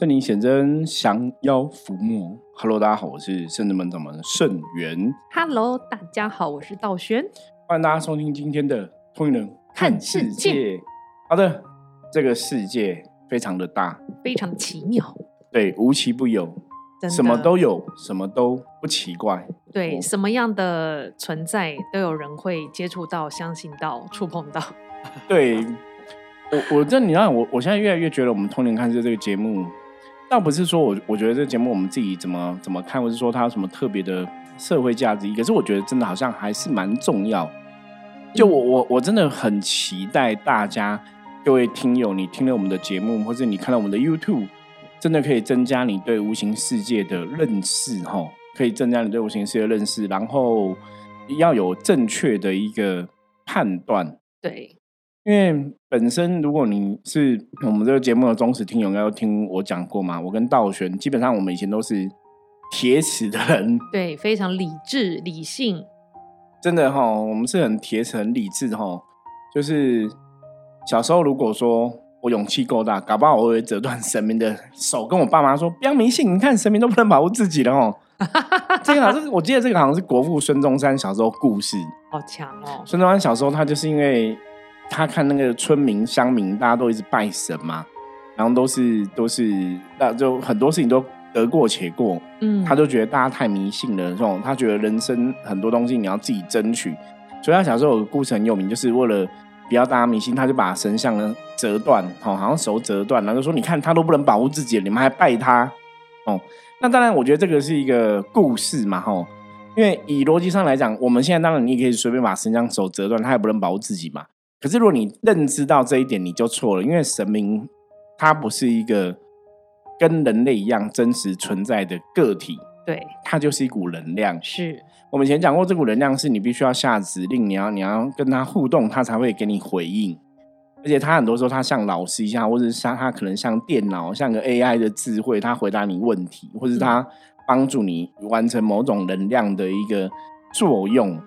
圣灵显真，降妖伏魔。Hello，大家好，我是圣子门掌门圣元。Hello，大家好，我是道轩。欢迎大家收听今天的《通灵人看世界》。好的，这个世界非常的大，非常奇妙，对，无奇不有，什么都有，什么都不奇怪。对，哦什么样的存在都有人会接触到、相信到、触碰到。对我，我这你让我，我现在越来越觉得我们《通灵看世界》这个节目，倒不是说我我觉得这个节目我们自己怎么怎么看，或是说它有什么特别的社会价值意义，可是我觉得真的好像还是蛮重要。就我我我真的很期待大家各位听友，你听了我们的节目，或者你看到我们的 YouTube，真的可以增加你对无形世界的认识，哈，可以增加你对无形世界的认识，然后要有正确的一个判断。对，因为本身如果你是我们这个节目的忠实听友，应该都听我讲过嘛。我跟道玄基本上我们以前都是铁齿的人，对，非常理智、理性。真的哈，我们是很铁齿、很理智哈。就是小时候如果说我勇气够大，搞不好我会折断神明的手，跟我爸妈说不要迷信，你看神明都不能保护自己了哦。这个好像是我记得这个好像是国父孙中山小时候故事。好强哦！孙中山小时候，他就是因为他看那个村民乡民，大家都一直拜神嘛，然后都是都是，那就很多事情都得过且过，嗯，他就觉得大家太迷信了，这种他觉得人生很多东西你要自己争取，所以他小时候有个故事很有名，就是为了不要大家迷信，他就把神像呢折断，哦，好像手折断，然后就说你看他都不能保护自己了，你们还拜他，哦，那当然我觉得这个是一个故事嘛，吼。因为以逻辑上来讲，我们现在当然你也可以随便把神像手折断，他也不能保护自己嘛。可是如果你认知到这一点，你就错了，因为神明他不是一个跟人类一样真实存在的个体，对，它就是一股能量。是，我们以前讲过，这股能量是你必须要下指令，你要你要跟他互动，他才会给你回应。而且他很多时候他像老师一样，或者是像他可能像电脑，像个 AI 的智慧，他回答你问题，或者是他帮助你完成某种能量的一个作用。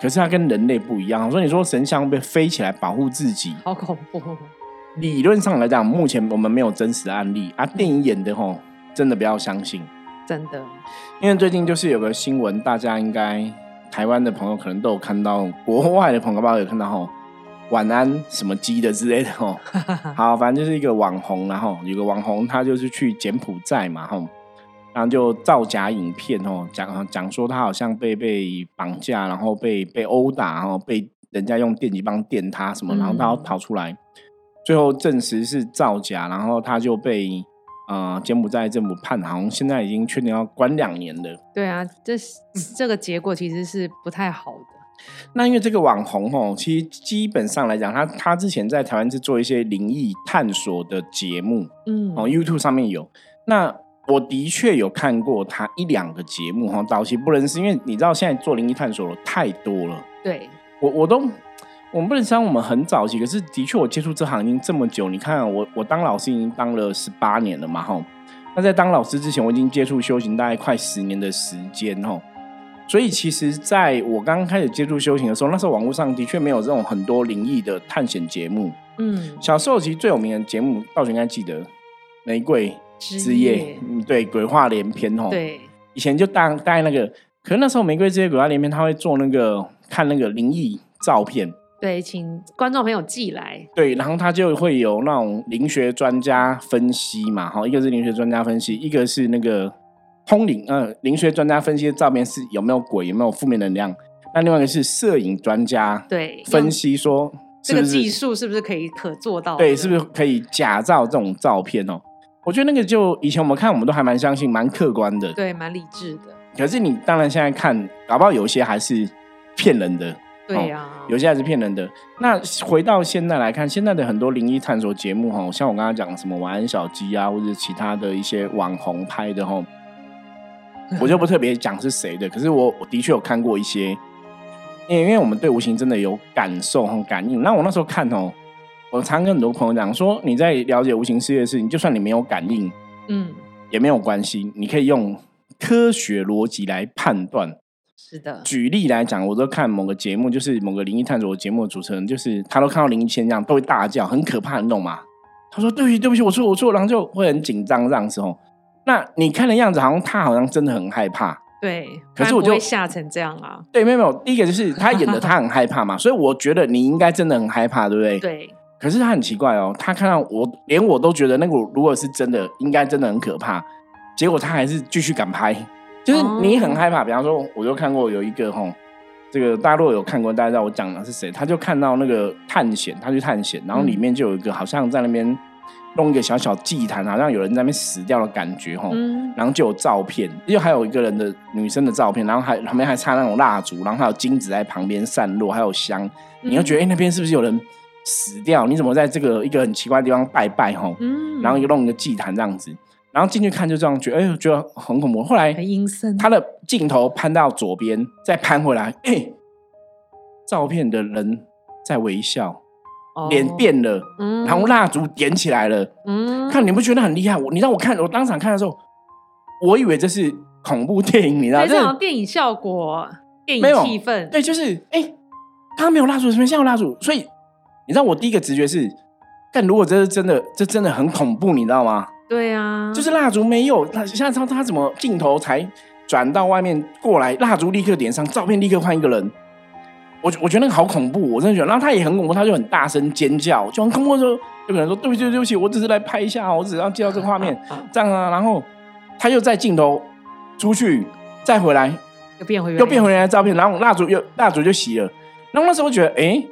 可是它跟人类不一样，所以你说神像会不会飞起来保护自己？好恐怖。理论上来讲，目前我们没有真实的案例啊，电影演的吼，真的不要相信。真的，因为最近就是有个新闻，大家应该台湾的朋友可能都有看到，国外的朋友不知道有看到吼，晚安什么鸡的之类的吼。好，反正就是一个网红，然后有个网红他就是去柬埔寨嘛吼，然后就造假影片哦，讲讲说他好像被被绑架，然后被被殴打，然后被人家用电击棒电他什么，然后他要逃出来，最后证实是造假，然后他就被。呃，柬埔寨政府判，好像现在已经确定要关两年了。对啊，这是这个结果其实是不太好的。那因为这个网红哦，其实基本上来讲，他他之前在台湾是做一些灵异探索的节目，嗯，哦，YouTube 上面有。那我的确有看过他一两个节目哈，早期不能是因为你知道现在做灵异探索的太多了，对，我我都我们不能说我们很早期，可是的确我接触这行已经这么久，你看我我当老师已经当了十八年了嘛哈。那在当老师之前，我已经接触修行大概快十年的时间哈。所以其实在我刚刚开始接触修行的时候，那时候网络上的确没有这种很多灵异的探险节目。嗯，小时候其实最有名的节目，道玄应该记得《玫瑰之之夜夜》，嗯，对，鬼话连篇哦。，对，以前就大大概那个，可是那时候《玫瑰之夜》鬼话连篇，他会做那个看那个灵异照片，对，请观众朋友寄来。对，然后他就会有那种灵学专家分析嘛，哈，一个是灵学专家分析，一个是那个通灵，呃，灵学专家分析的照片是有没有鬼，有没有负面能量，那另外一个是摄影专家对，分析说是不是这个技术是不是可以可做到的？对，是不是可以假造这种照片哦？我觉得那个就以前我们看，我们都还蛮相信，蛮客观的。对，蛮理智的。可是你当然现在看，搞不好有些还是骗人的，对呀、有些还是骗人的。那回到现在来看，现在的很多灵异探索节目哈，像我刚刚讲什么晚安小鸡啊，或者其他的一些网红拍的哈，我就不特别讲是谁的。可是我我的确有看过一些，因为因为我们对无形真的有感受和感应。那我那时候看哦，我常跟很多朋友讲说，你在了解无形世界的事情，就算你没有感应嗯，也没有关系，你可以用科学逻辑来判断。是的，举例来讲，我都看某个节目，就是某个灵异探索节目的主持人，就是他都看到灵异现象都会大叫，很可怕的那种嘛。他说对不起对不起，我错我错，然后就会很紧张这样子哦。那你看的样子，好像他好像真的很害怕。对，可是我就不会吓成这样啊。对，没有没有，第一个就是他演的他很害怕嘛，所以我觉得你应该真的很害怕，对不对？。对，可是他很奇怪哦，他看到我，连我都觉得那个如果是真的，应该真的很可怕，结果他还是继续敢拍。就是你很害怕，比方说，我就看过有一个吼，这个大家如果有看过，大家知道我讲的是谁？他就看到那个探险，他去探险，然后里面就有一个好像在那边弄一个小小祭坛，好像有人在那边死掉的感觉吼。嗯，然后就有照片，又还有一个人的女生的照片，然后还旁边还插那种蜡烛，然后还有金子在旁边散落，还有香，你又觉得哎、诶那边是不是有人死掉？你怎么在这个一个很奇怪的地方拜拜吼？嗯，然后又弄一个祭坛这样子，然后进去看就这样觉得，哎呦，觉得很恐怖。后来很阴森，他的镜头攀到左边，再攀回来，哎、照片的人在微笑，哦脸，变了，嗯然后蜡烛点起来了。嗯，看你不觉得很厉害？我你让我看，我当场看的时候，我以为这是恐怖电影，你知道？这种电影效果、电影气氛，对，就是哎，他没有蜡烛，什么像有蜡烛？所以你知道我第一个直觉是，但如果这是真的，这真的很恐怖，你知道吗？对啊，就是蜡烛没有，那现在他他怎么镜头才转到外面过来，蜡烛立刻点上，照片立刻换一个人。我我觉得那个好恐怖，我真的觉得。然后他也很恐怖，他就很大声尖叫，就很恐怖的时候，就可能说对不起对不起，我只是来拍一下，我只是要介绍这个画面，这样啊。然后他又在镜头出去，再回来，又变回原又变回来的照片，然后蜡烛又蜡烛就熄了。然后那时候觉得，哎，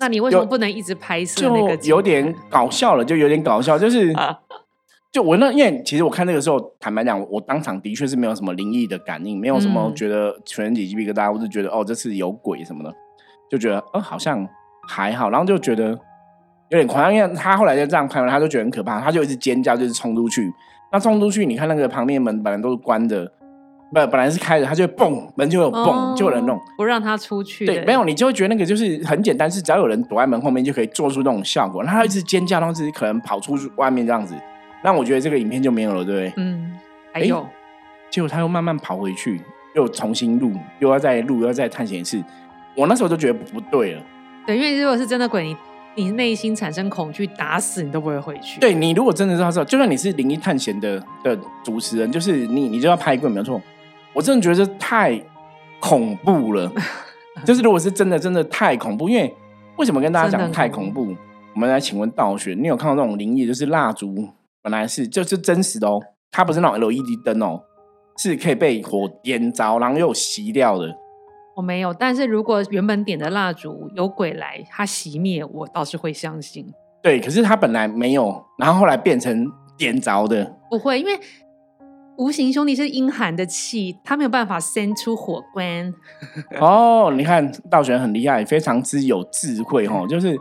那你为什么不能一直拍摄就那个？有点搞笑了，就有点搞笑，就是。就我那，因为其实我看那个时候，坦白讲，我当场的确是没有什么灵异的感应，没有什么嗯觉得全身起鸡皮疙瘩，或是觉得哦这次有鬼什么的，就觉得呃好像还好，然后就觉得有点夸张，因为他后来就这样拍完，他就觉得很可怕，他就一直尖叫，就是冲出去。那冲出去，你看那个旁边门本来都是关的，不本来是开着，它就会蹦门就有蹦，哦就有人弄。不让他出去的。对，没有你就会觉得那个就是很简单，是只要有人躲在门后面就可以做出那种效果。然后他一直尖叫，然后自己可能跑出去外面这样子，那我觉得这个影片就没有了，对不对？嗯，还诶有，结果他又慢慢跑回去，又重新录，又要再录，又要再探险一次。我那时候就觉得不对了。对，因为如果是真的鬼，你你内心产生恐惧，打死你都不会回去。对你如果真的知道，就算你是灵异探险的的主持人，就是你，你就要拍一个，没有错。我真的觉得这太恐怖了。就是如果是真的，真的太恐怖。因为为什么跟大家讲太恐怖？我们来请问道玄，你有看到那种灵异，就是蜡烛本来是就是真实的哦，它不是那种 LED 灯哦，是可以被火点着，然后又熄掉的。我没有，但是如果原本点的蜡烛有鬼来，它熄灭，我倒是会相信。对，可是它本来没有，然后后来变成点着的。不会，因为无形兄弟是阴寒的气，他没有办法生出火光。哦，你看道玄很厉害，非常之有智慧哦。就是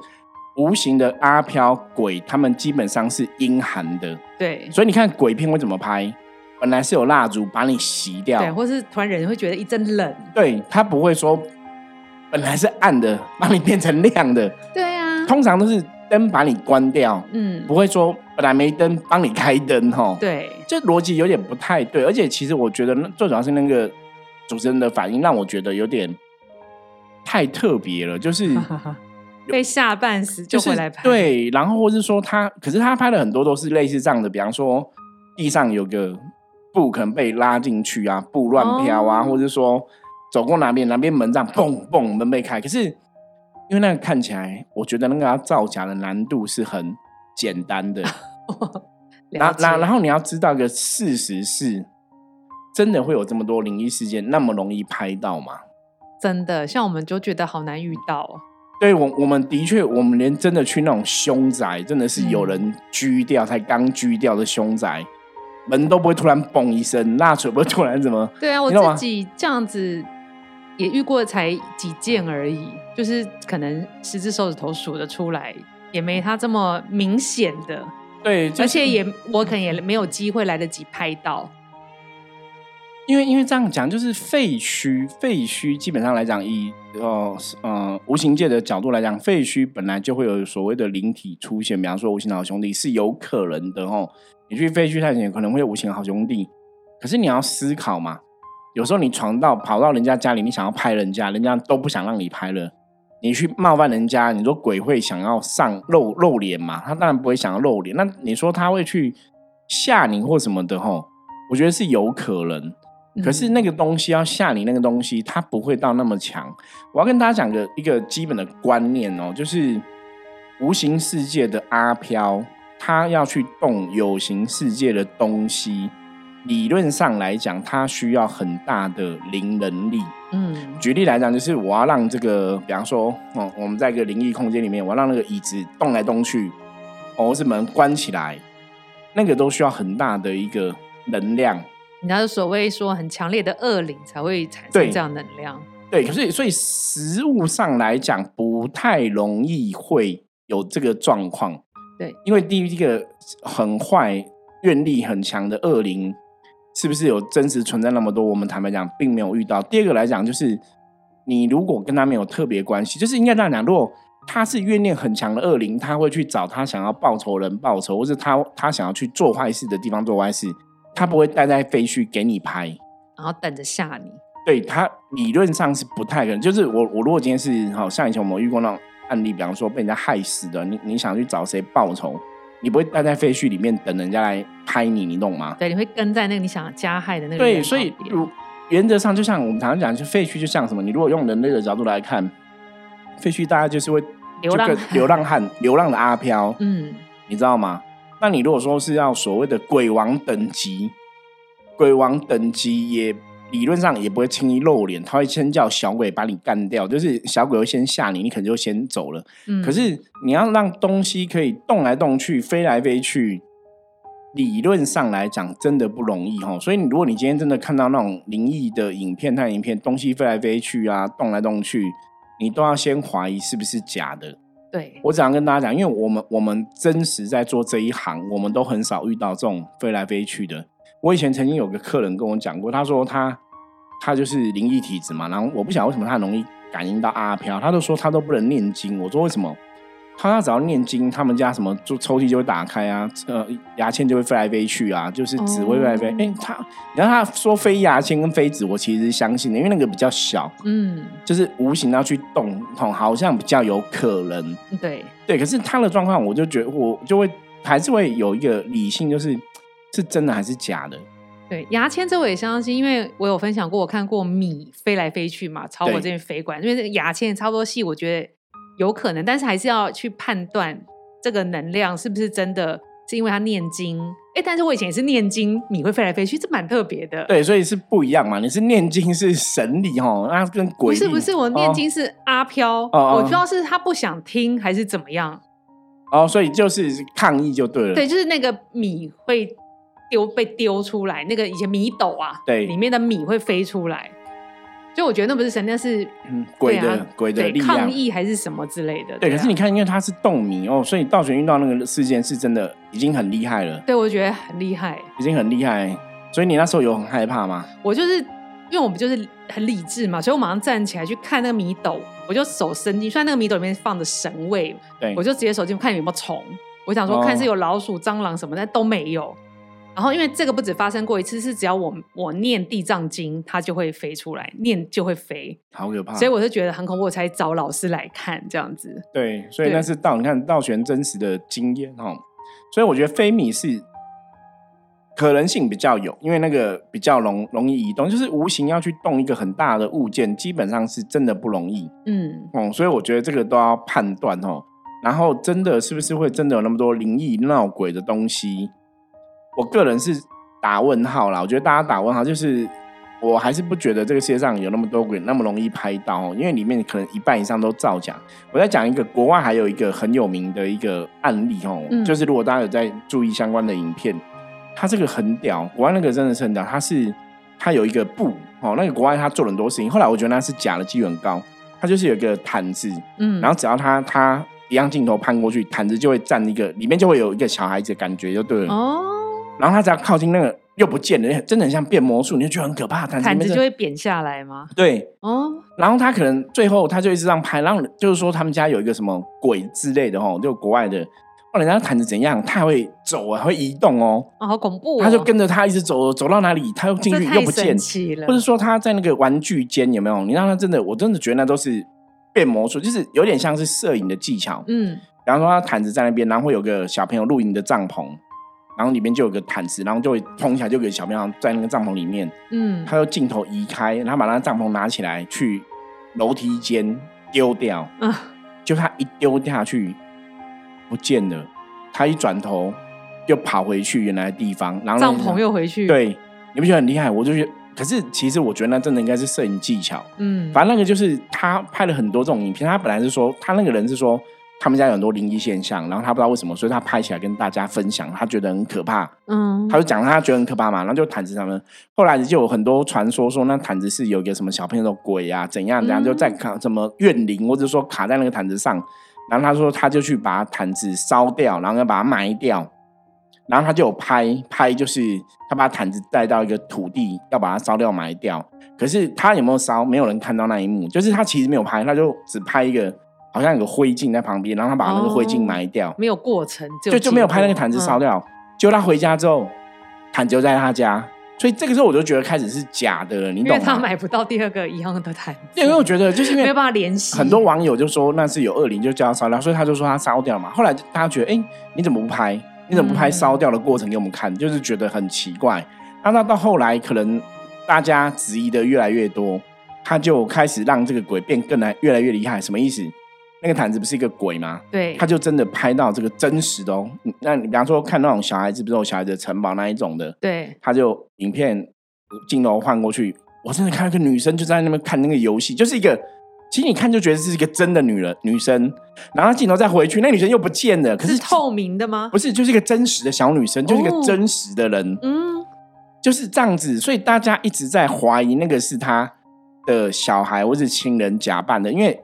无形的阿飘鬼，他们基本上是阴寒的，对所以你看鬼片会怎么拍？本来是有蜡烛把你熄掉，对，或是突然人会觉得一阵冷。对他不会说本来是暗的把你变成亮的，对啊，通常都是灯把你关掉，嗯，不会说本来没灯帮你开灯哈。对，这逻辑有点不太对，而且其实我觉得那最主要是那个主持人的反应让我觉得有点太特别了，就是 被吓半死就就是回来拍。，对，然后或是说他，可是他拍的很多都是类似这样的，比方说地上有个布可能被拉进去啊，布乱飘啊，哦或者说走过哪边哪边门这样嘣嘣门被开，可是因为那个看起来，我觉得那个要造假的难度是很简单的。然然然后你要知道一个事实是，真的会有这么多灵异事件那么容易拍到吗？真的，像我们就觉得好难遇到哦。对我，我们的确，我们连真的去那种凶宅，真的是有人居掉，才刚居掉的凶宅，门都不会突然嘣一声，蜡烛不会突然怎么？对啊，我自己这样子也遇过，才几件而已，就是可能十只手指头数得出来，也没他这么明显的，对，就是而且也我可能也没有机会来得及拍到。因为因为这样讲，就是废墟，废墟基本上来讲，以呃呃无形界的角度来讲，废墟本来就会有所谓的灵体出现，比方说无形的好兄弟是有可能的哦。你去废墟探险可能会有无形的好兄弟，可是你要思考嘛，有时候你闯到跑到人家家里，你想要拍人家，人家都不想让你拍了，你去冒犯人家，你说鬼会想要上露露脸嘛？他当然不会想要露脸。那你说他会去吓你或什么的吼？我觉得是有可能。可是那个东西要吓你，那个东西它不会到那么强。我要跟大家讲个一个基本的观念哦，就是无形世界的阿飘，他要去动有形世界的东西。理论上来讲，它需要很大的灵能力。嗯，举例来讲，就是我要让这个，比方说，哦，我们在一个灵异空间里面，我要让那个椅子动来动去，或是门关起来，那个都需要很大的一个能量。人家所谓说很强烈的恶灵才会产生这样能量。对，可是所以实物上来讲，不太容易会有这个状况。对，因为第一个很坏、愿力很强的恶灵。是不是有真实存在那么多？我们坦白讲，并没有遇到。第二个来讲，就是你如果跟他没有特别关系，就是应该这样讲：如果他是怨念很强的恶灵，他会去找他想要报仇人报仇，或是他他想要去做坏事的地方做坏事，他不会待在废墟给你拍，然后等着吓你。对他理论上是不太可能。就是我我如果今天是好像以前我们遇过那种案例，比方说被人家害死的，你你想去找谁报仇？你不会待在废墟里面等人家来拍你，你懂吗？对，你会跟在那个你想加害的那个。对，所以如原则上，就像我们常常讲，就废墟就像什么？你如果用人类的角度来看，废墟大家就是会流浪流浪汉、流浪的阿飘，嗯，你知道吗？那你如果说是要所谓的鬼王等级，鬼王等级也。理论上也不会轻易露脸，他会先叫小鬼把你干掉，就是小鬼会先吓你，你可能就先走了。嗯，可是你要让东西可以动来动去、飞来飞去，理论上来讲真的不容易哈。所以，如果你今天真的看到那种灵异的影片、探影片，东西飞来飞去啊，动来动去，你都要先怀疑是不是假的。对我只想跟大家讲，因为我们我们真实在做这一行，我们都很少遇到这种飞来飞去的。我以前曾经有个客人跟我讲过，他说他他就是灵异体质嘛，然后我不晓得为什么他很容易感应到阿飘，他都说他都不能念经。我说为什么？他他只要念经，他们家什么就抽屉就会打开啊，呃，牙签就会飞来飞去啊，就是纸会飞来飞。哎，他然后他说飞牙签跟飞纸，我其实是相信的，因为那个比较小，嗯，就是无形要去动，好像比较有可能。对对，可是他的状况，我就觉得我就会还是会有一个理性，就是。是真的还是假的？对牙签这我也相信，因为我有分享过，我看过米飞来飞去嘛，朝我这边飞过来，因为这个牙签差不多细，我觉得有可能，但是还是要去判断这个能量是不是真的，是因为他念经。哎，但是我以前也是念经，米会飞来飞去，这蛮特别的。对，所以是不一样嘛。你是念经是神力哦，那跟鬼不是不是，我念经是阿飘，我不知道是他不想听还是怎么样。哦，所以就是抗议就对了。对，就是那个米会。丢被丢出来，那个以前米斗啊，对，里面的米会飞出来，就我觉得那不是神，那是嗯鬼的鬼的力量，抗议还是什么之类的。对，可是你看，因为它是动米哦，所以倒悬运到那个事件是真的已经很厉害了。对，我觉得很厉害，已经很厉害。所以你那时候有很害怕吗？我就是因为我们就是很理智嘛，所以我马上站起来去看那个米斗，我就手伸进，虽然那个米斗里面放着神位，对，我就直接手进看有没有虫，我想说看是有老鼠、蟑螂什么，但都没有。然后，因为这个不止发生过一次，是只要我我念地藏经，它就会飞出来，念就会飞，好可怕。所以我是觉得很恐怖，我才找老师来看这样子。对，所以那是道，你看道玄真实的经验哈。所以我觉得飞米是可能性比较有，因为那个比较容容易移动，就是无形要去动一个很大的物件，基本上是真的不容易。嗯，哦，所以我觉得这个都要判断哦。然后真的是不是会真的有那么多灵异闹鬼的东西？我个人是打问号啦，我觉得大家打问号，就是我还是不觉得这个世界上有那么多鬼那么容易拍到，因为里面可能一半以上都造假。我在讲一个国外还有一个很有名的一个案例哦，就是如果大家有在注意相关的影片，它这个很屌，国外那个真的是很屌，它是它有一个布哦，那个国外他做了很多事情，后来我觉得那是假的，机率很高，它就是有一个毯子，嗯，然后只要他他一样镜头攀过去，毯子就会站一个，里面就会有一个小孩子的感觉，就对了哦。然后他只要靠近那个又不见了，真的很像变魔术，你就觉得很可怕。毯子就会扁下来吗？对，哦。然后他可能最后他就一直这样拍，然后就是说他们家有一个什么鬼之类的哦，就国外的。哦，人家毯子怎样，他还会走啊，会移动哦。哦，好恐怖！他就跟着他一直走，走到哪里他又进去又不见，或者说他在那个玩具间有没有？你让他真的，我真的觉得那都是。变魔术，就是有点像是摄影的技巧。嗯，比方说，他毯子在那边，然后会有个小朋友露营的帐篷，然后里面就有个毯子，然后就会通起来，就给小朋友在那个帐篷里面。嗯，他用镜头移开，然后把那个帐篷拿起来去楼梯间丢掉。嗯，就他一丢下去不见了，他一转头又跑回去原来的地方，然后那个帐篷又回去。，对，你不觉得很厉害？我就觉得，可是其实我觉得那真的应该是摄影技巧。嗯，反正那个就是他拍了很多这种影片，他本来是说他那个人是说他们家有很多灵异现象，然后他不知道为什么，所以他拍起来跟大家分享，他觉得很可怕，嗯，他就讲他觉得很可怕嘛，然后就毯子上面，后来就有很多传说说那毯子是有一个什么小朋友的鬼啊，怎样怎样，嗯就在卡什么怨灵，或者说卡在那个毯子上，然后他说他就去把毯子烧掉，然后要把它埋掉，然后他就有拍拍，就是他把毯子带到一个土地，要把它烧掉埋掉，可是他有没有烧，没有人看到那一幕，就是他其实没有拍，他就只拍一个。好像有个灰烬在旁边，然后他把那个灰烬哦埋掉，没有过程，就就没有拍那个毯子烧嗯掉。结果他回家之后，毯子就在他家，所以这个时候我就觉得开始是假的了，你因为懂吗？他买不到第二个一样的毯子，对，因为我觉得就是因为没有办法联系很多网友就说那是有恶灵，就叫他烧掉，所以他就说他烧掉嘛。后来大家觉得，哎、你怎么不拍？你怎么不拍嗯烧掉的过程给我们看？就是觉得很奇怪。那那到后来，可能大家质疑的越来越多，他就开始让这个鬼变更来越来越厉害。什么意思？那个毯子不是一个鬼吗？对，他就真的拍到这个真实的哦。嗯那你比方说看那种小孩子，不是有小孩子的城堡那一种的，对，他就影片镜头换过去，我真的看到一个女生就在那边看那个游戏，就是一个，其实你看就觉得是一个真的女人女生，然后镜头再回去，那女生又不见了，可是是透明的吗？不是就是一个真实的小女生，就是一个哦真实的人，嗯，就是这样子，所以大家一直在怀疑那个是他的小孩或是亲人假扮的，因为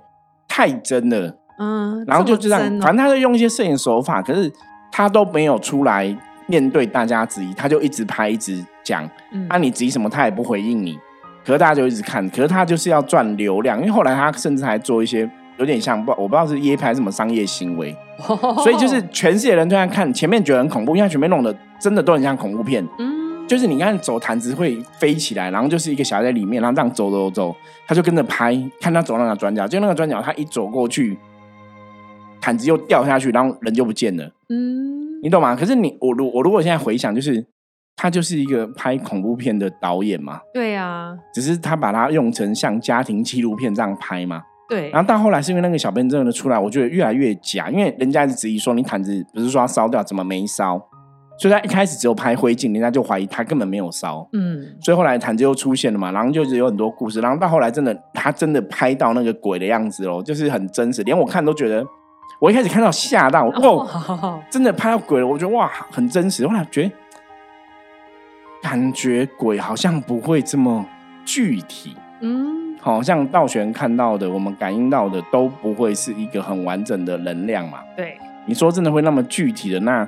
太真了。嗯，然后就这样，反正他就用一些摄影手法，可是他都没有出来面对大家质疑，他就一直拍一直讲，嗯。啊、你质疑什么他也不回应你，可是大家就一直看，可是他就是要赚流量，因为后来他甚至还做一些有点像不我不知道是夜拍什么商业行为，所以就是全世界人都在看，前面觉得很恐怖，因为他前面弄的真的都很像恐怖片，嗯，就是你看走毯子会飞起来，然后就是一个小孩在里面，然后这样走走走，他就跟着拍，看他走那个转角，就那个转角他一走过去，毯子又掉下去，然后人就不见了，嗯，你懂吗？可是你我如我如果现在回想，就是他就是一个拍恐怖片的导演嘛，对啊，只是他把它用成像家庭纪录片这样拍嘛。对，然后到后来是因为那个小朋友真的出来，我觉得越来越假，因为人家一直质疑说你毯子不是说要烧掉，怎么没烧？所以他一开始只有拍灰烬，人家就怀疑他根本没有烧。嗯，所以后来坛子又出现了嘛，然后就是有很多故事，然后到后来真的他真的拍到那个鬼的样子咯，就是很真实，连我看都觉得，我一开始看到吓到，哦，哦，真的拍到鬼了，我觉得哇很真实，后来觉得感觉鬼好像不会这么具体，嗯，好像道玄看到的，我们感应到的都不会是一个很完整的能量嘛。对，你说真的会那么具体的，那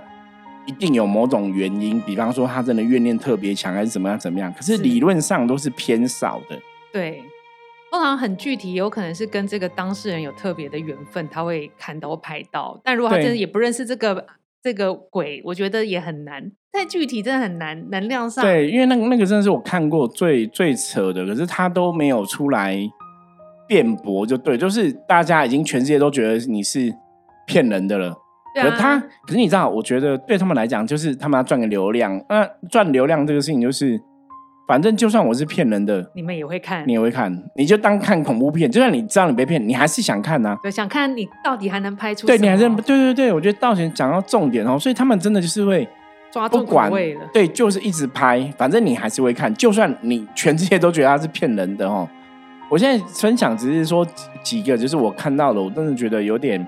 一定有某种原因，比方说他真的怨念特别强，还是怎么样怎么样。可是是理论上都是偏少的。对，通常很具体，有可能是跟这个当事人有特别的缘分，他会看到拍到。但如果他真的也不认识这个这个鬼，我觉得也很难。太具体真的很难，能量上对，因为那个那个真的是我看过最最扯的，可是他都没有出来辩驳，就对，就是大家已经全世界都觉得你是骗人的了。对啊可是他，可是你知道，我觉得对他们来讲，就是他们要赚个流量。那赚流量这个事情，就是反正就算我是骗人的，你们也会看你，也会看，你就当看恐怖片。就算你知道你被骗，你还是想看呐、对，想看你到底还能拍出对你还是对对对，我觉得道贤讲到重点哦，所以他们真的就是会抓住口不管味了。对，就是一直拍，反正你还是会看，就算你全世界都觉得他是骗人的哦。我现在分享只是说几几个，就是我看到的，我真的觉得有点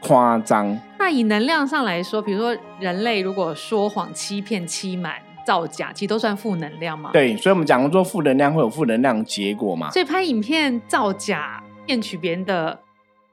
夸张。那以能量上来说，比如说人类如果说谎、欺骗、欺瞒、造假，其实都算负能量嘛。，对，所以我们讲过说负能量会有负能量的结果嘛。所以拍影片造假、骗取别人的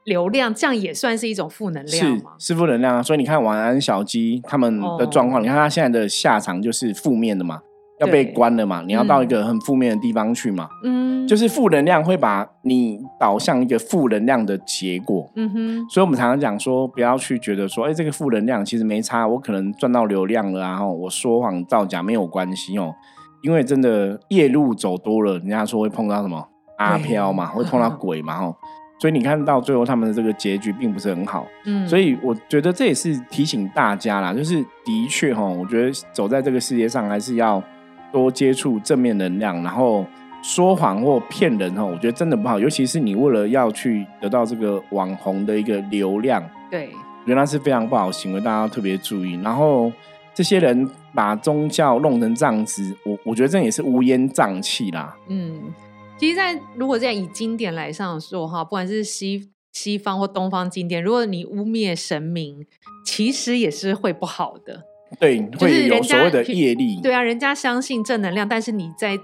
流量，这样也算是一种负能量是吗？是负能量啊，所以你看晚安小鸡他们的状况，哦你看他现在的下场就是负面的嘛，要被关了嘛，你要到一个很负面的地方去嘛，嗯，就是负能量会把你导向一个负能量的结果。嗯哼，所以，我们常常讲说，不要去觉得说，哎、这个负能量其实没差，我可能赚到流量了啊，然后我说谎造假没有关系哦，因为真的夜路走多了，人家说会碰到什么？阿飘嘛，会碰到鬼嘛，吼，所以你看到最后他们的这个结局并不是很好。嗯，所以我觉得这也是提醒大家啦，就是的确哈，我觉得走在这个世界上还是要多接触正面能量，然后说谎或骗人哈，我觉得真的不好，尤其是你为了要去得到这个网红的一个流量，对，原来是非常不好的行为，大家要特别注意。然后这些人把宗教弄成这样子，我我觉得这也是乌烟瘴气啦。嗯，其实，在如果这样以经典来上说哈，不管是西西方或东方经典，如果你污蔑神明，其实也是会不好的。对，就是会有人家所谓的业力。对啊，人家相信正能量，但是你在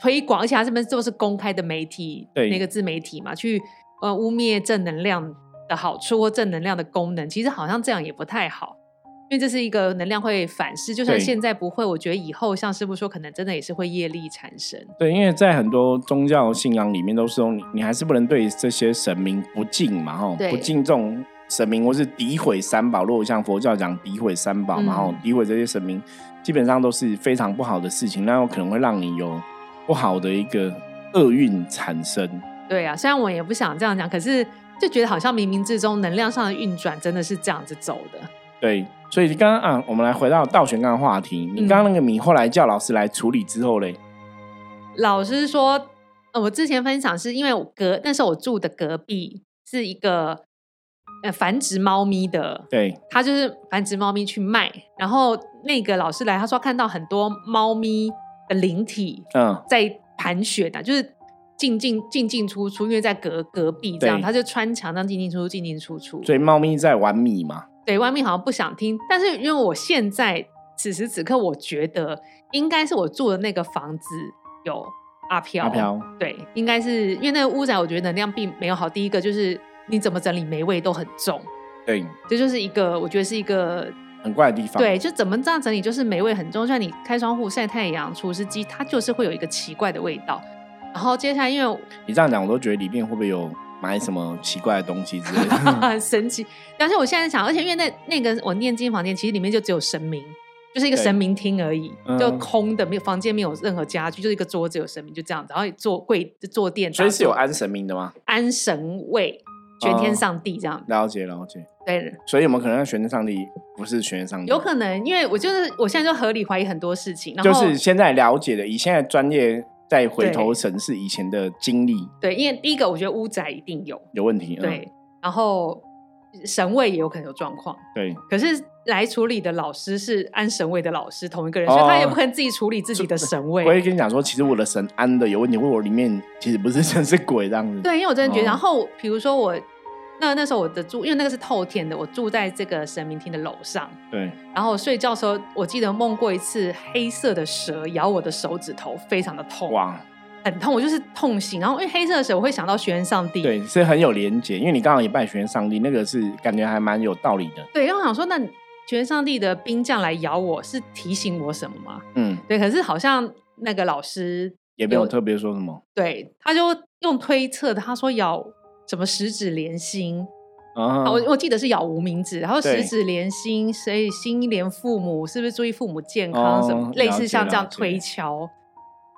推广，而且他这边都是公开的媒体，对那个自媒体嘛，去呃污蔑正能量的好处或正能量的功能，其实好像这样也不太好。因为这是一个能量会反噬，就算对现在不会，我觉得以后像师傅说，可能真的也是会业力产生。对，因为在很多宗教信仰里面都是说你你还是不能对这些神明不敬嘛，哦，不敬重神明或是诋毁三宝。如果像佛教讲诋毁三宝嘛，哈、嗯诋毁这些神明，基本上都是非常不好的事情，那有可能会让你有不好的一个厄运产生。对啊，虽然我也不想这样讲，可是就觉得好像冥冥之中能量上的运转真的是这样子走的。对，所以刚刚啊，我们来回到道玄刚的话题，你刚刚那个米后来叫老师来处理之后嘞，老师说，呃，我之前分享是因为我隔那时候我住的隔壁是一个呃繁殖猫咪的，对，他就是繁殖猫咪去卖，然后那个老师来，他说看到很多猫咪的灵体嗯，在盘旋的，就是进进进进出出，因为在隔隔壁这样，他就穿墙这样进进出出进进出出。所以猫咪在玩米嘛，对，外面好像不想听，但是因为我现在此时此刻，我觉得应该是我住的那个房子有阿飘，阿飘，对，应该是因为那个屋仔，我觉得能量并没有好。第一个就是你怎么整理霉味都很重，对，这就是一个我觉得是一个很怪的地方，对，就怎么这样整理就是霉味很重。像你开窗户晒太阳，除湿机它就是会有一个奇怪的味道。然后接下来，因为你这样讲，我都觉得里面会不会有买什么奇怪的东西之类的？很神奇。而且我现在想，而且因为那那个我念经房间，其实里面就只有神明，就是一个神明厅而已，嗯就空的，没有房间没有任何家具，就是一个桌子有神明，就这样子。然后坐柜坐垫，所以是有安安神明的吗？安神位，全天哦上帝这样。了解了解。对，所以有没有可能玄天上帝不是玄天上帝？有可能，因为我就是我现在就合理怀疑很多事情，然就是现在了解的，以现在专业再回头审视以前的经历对，因为第一个我觉得屋宅一定有，有问题。嗯、对，然后神位也有可能有状况，对，可是来处理的老师是安神位的老师，同一个人，哦所以他也不可能自己处理自己的神位。我会跟你讲说，其实我的神安的有问题，或我里面其实不是神是鬼这样子。对，因为我真的觉得，哦然后比如说我那那时候我的住，因为那个是透天的，我住在这个神明厅的楼上，对，然后我睡觉的时候，我记得梦过一次黑色的蛇咬我的手指头，非常的痛，哇，很痛，我就是痛醒。然后因为黑色的蛇，我会想到玄上帝，对，是很有连结，因为你刚好也拜玄天上帝，那个是感觉还蛮有道理的。对，因为我想说，那玄上帝的兵将来咬我是提醒我什么吗？嗯，对，可是好像那个老师也没有特别说什么。对，他就用推测的，他说咬什么十指连心，啊啊我我记得是咬无名指，然后十指连心，所以心连父母，是不是注意父母健康？哦什么类似像这样推敲？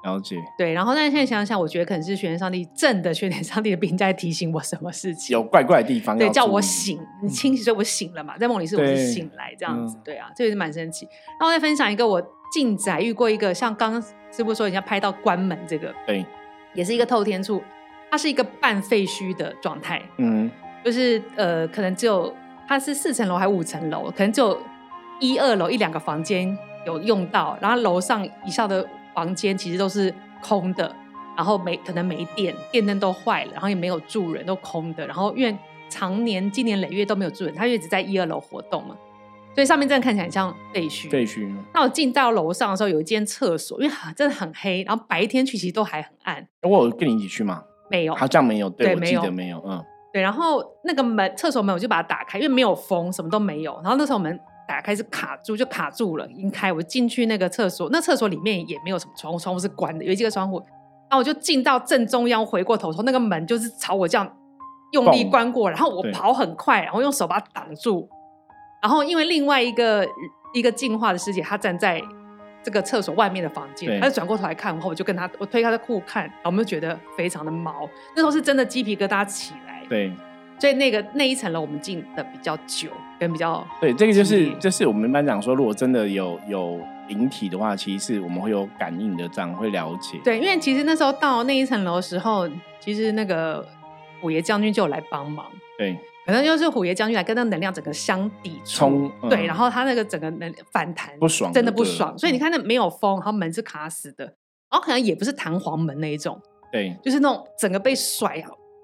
了解，对，然后但是现在想想，我觉得可能是玄天上帝正的玄天上帝的兵在提醒我什么事情，有怪怪的地方对，叫我醒，你清醒，所以我醒了嘛，在梦里是我是醒来这样子，嗯。对啊，这也是蛮神奇。然后再分享一个我进宅遇过一个，像刚刚师傅说人家拍到关门这个，对，也是一个透天处，它是一个半废墟的状态，嗯，就是呃，可能只有它是四层楼还五层楼，可能只有一二楼一两个房间有用到，然后楼上以上的房间其实都是空的，然后没可能没电，电灯都坏了，然后也没有住人，都空的。然后因为常年经年累月都没有住人，他一直在一二楼活动嘛，所以上面真的看起来很像废墟。废墟，那我进到楼上的时候，有一间厕所，因为很真的很黑，然后白天去其实都还很暗，我有跟你一起去吗？没有好像没有，对我记得没有，嗯，对，然后那个门厕所门我就把它打开，因为没有风，什么都没有。然后那时候门打开是卡住，就卡住了，已经开。我进去那个厕所，那厕所里面也没有什么窗户，窗户是关的，有几个窗户。然后我就进到正中央，回过头，从那个门就是朝我这样用力关过，然后我跑很快，然后用手把它挡住。然后因为另外一个一个进化的师姐，她站在这个厕所外面的房间，她就转过头来看，然后我就跟她我推开她的裤看，我们就觉得非常的毛，那时候是真的鸡皮疙瘩起来。对所以那个那一层楼我们进的比较久，跟比较对，这个就是就是我们班长说，如果真的有有灵体的话，其实是我们会有感应的，这样会了解。对，因为其实那时候到那一层楼的时候，其实那个虎爷将军就有来帮忙。对可能就是虎爷将军来跟那个能量整个相抵冲，嗯对，然后他那个整个能反弹不爽真的不爽，所以你看那没有风，然后门是卡死的，然后可能也不是弹簧门那一种，对就是那种整个被甩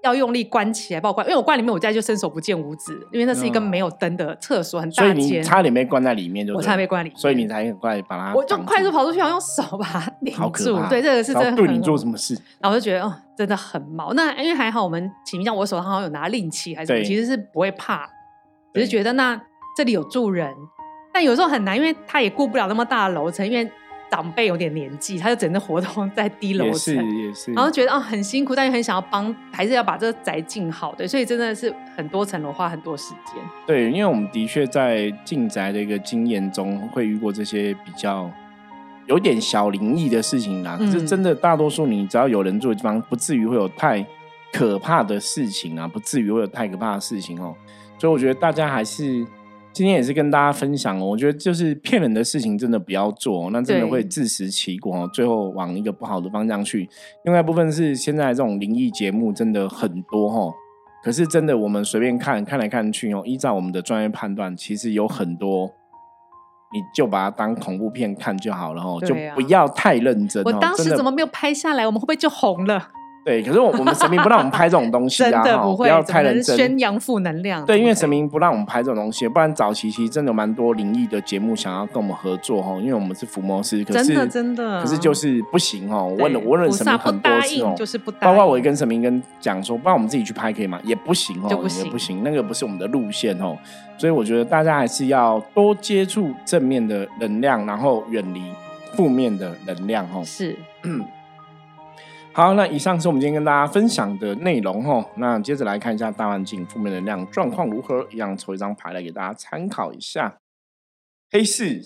要用力关起来，把我关，因为我关里面我家就伸手不见五指，因为那是一个嗯没有灯的厕所，很大间，差点被关在里面就我差点被关里面。所以你才很快把它，我就快速。跑出去，然后用手把它拧住。对，这个是真的对你做什么事？然后我就觉得哦，真的很毛。那因为还好我们请像我手上好像有拿令旗还是什么，其实是不会怕，只对。是觉得那这里有住人，但有时候很难，因为他也顾不了那么大的楼层，因为长辈有点年纪，他就整个活动在低楼也层是。也是，然后觉得啊、很辛苦，但又很想要帮，还是要把这个宅进好的，所以真的是很多层楼花很多时间。对，因为我们的确在进宅的一个经验中，会遇过这些比较有点小灵异的事情啦。可是嗯真的，大多数你只要有人住的地方，不至于会有太可怕的事情啊，不至于会有太可怕的事情哦。所以我觉得大家还是今天也是跟大家分享哦，我觉得就是骗人的事情真的不要做哦，那真的对会自食其果哦，最后往一个不好的方向去。另外一部分是现在这种灵异节目真的很多哦。可是真的，我们随便看看来看去哦，依照我们的专业判断，其实有很多，你就把它当恐怖片看就好了哦，就不要太认真哦。我当时怎么没有拍下来？我们会不会就红了？对？可是我我们神明不让我们拍这种东西啊，不会，要太认真。宣扬负能量。对，因为神明不让我们拍这种东西，不然早期其实真的有蛮多灵异的节目想要跟我们合作哈，因为我们是伏魔师，可是真的真的可是就是不行哦。我问了对我问了神明很多次哦，就是不答应，包括我也跟神明跟讲说，不然我们自己去拍可以吗？也不行哦，就不行也不行，那个不是我们的路线哦。所以我觉得大家还是要多接触正面的能量，然后远离负面的能量哦。是 好，那以上是我们今天跟大家分享的内容哦。那接着来看一下大环境负面能量状况如何，一样抽一张牌来给大家参考一下。黑市，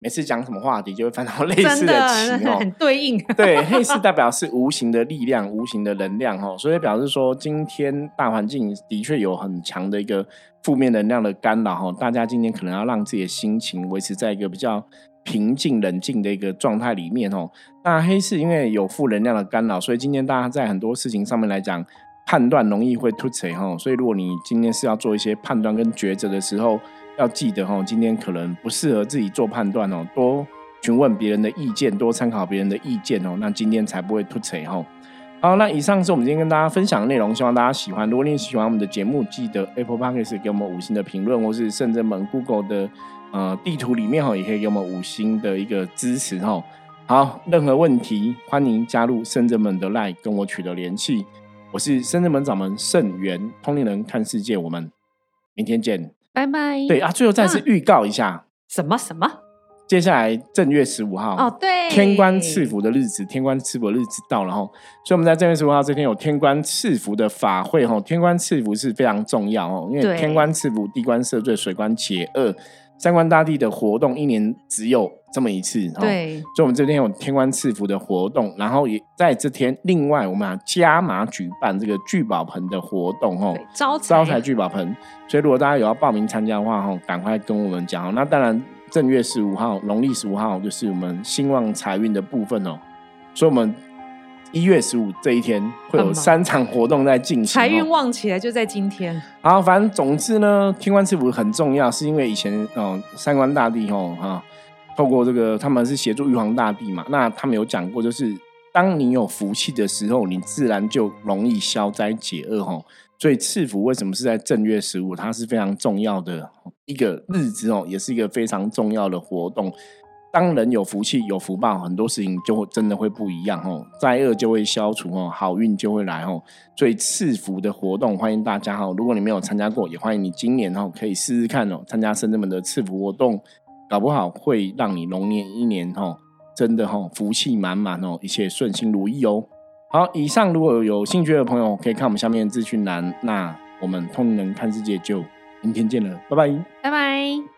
每次讲什么话题就会翻到类似的棋哦。很对应。对，黑市代表是无形的力量、无形的能量哈，所以表示说今天大环境的确有很强的一个负面能量的干扰哈，大家今天可能要让自己的心情维持在一个比较平静、冷静的一个状态里面哦。那黑市因为有负能量的干扰，所以今天大家在很多事情上面来讲，判断容易会突锤哈。所以如果你今天是要做一些判断跟抉择的时候，要记得哈，今天可能不适合自己做判断哦，多询问别人的意见，多参考别人的意见哦，那今天才不会突锤哈。好，那以上是我们今天跟大家分享的内容，希望大家喜欢。如果你喜欢我们的节目，记得 Apple Podcast 给我们五星的评论，或是圣真门 Google 的呃地图里面哈，也可以给我们五星的一个支持哈。好，任何问题欢迎加入圣真门的 Line 跟我取得联系。我是深圳门掌门圣元，通灵人看世界，我们明天见。拜拜。对啊，最后再次预告一下，什么什么？接下来正月十五号哦，对，天官赐福的日子，天官赐福的日子到了哈，所以我们在正月十五号这天有天官赐福的法会哈。天官赐福是非常重要哦，因为天官赐福，地官赦罪，水官解厄，三官大帝的活动一年只有这么一次哈。对，所以，我们这边有天官赐福的活动，然后也在这天，另外我们要加码举办这个聚宝盆的活动哦，招财招财聚宝盆。所以，如果大家有要报名参加的话，哈，赶快跟我们讲哦。那当然，正月十五号，农历十五号就是我们兴旺财运的部分哦。所以，我们一月十五这一天会有三场活动在进行、哦，财运旺起来就在今天。好，反正总之呢，天官赐福很重要，是因为以前哦，三官大帝哦哈，透过这个他们是协助玉皇大帝嘛，那他们有讲过，就是当你有福气的时候，你自然就容易消灾解厄哈。所以赐福为什么是在正月十五？它是非常重要的一个日子哦，也是一个非常重要的活动。当人有福气、有福报，很多事情就会真的会不一样哦，灾厄就会消除哦，好运就会来哦。所以赐福的活动，欢迎大家哈。如果你没有参加过，也欢迎你今年哈可以试试看哦，参加深圳门的赐福活动，搞不好会让你龙年一年哈真的哈福气满满哦，一切顺心如意哦。好，以上如果有兴趣的朋友，可以看我们下面的资讯栏。那我们通灵人看世界就明天见了，拜拜。拜拜。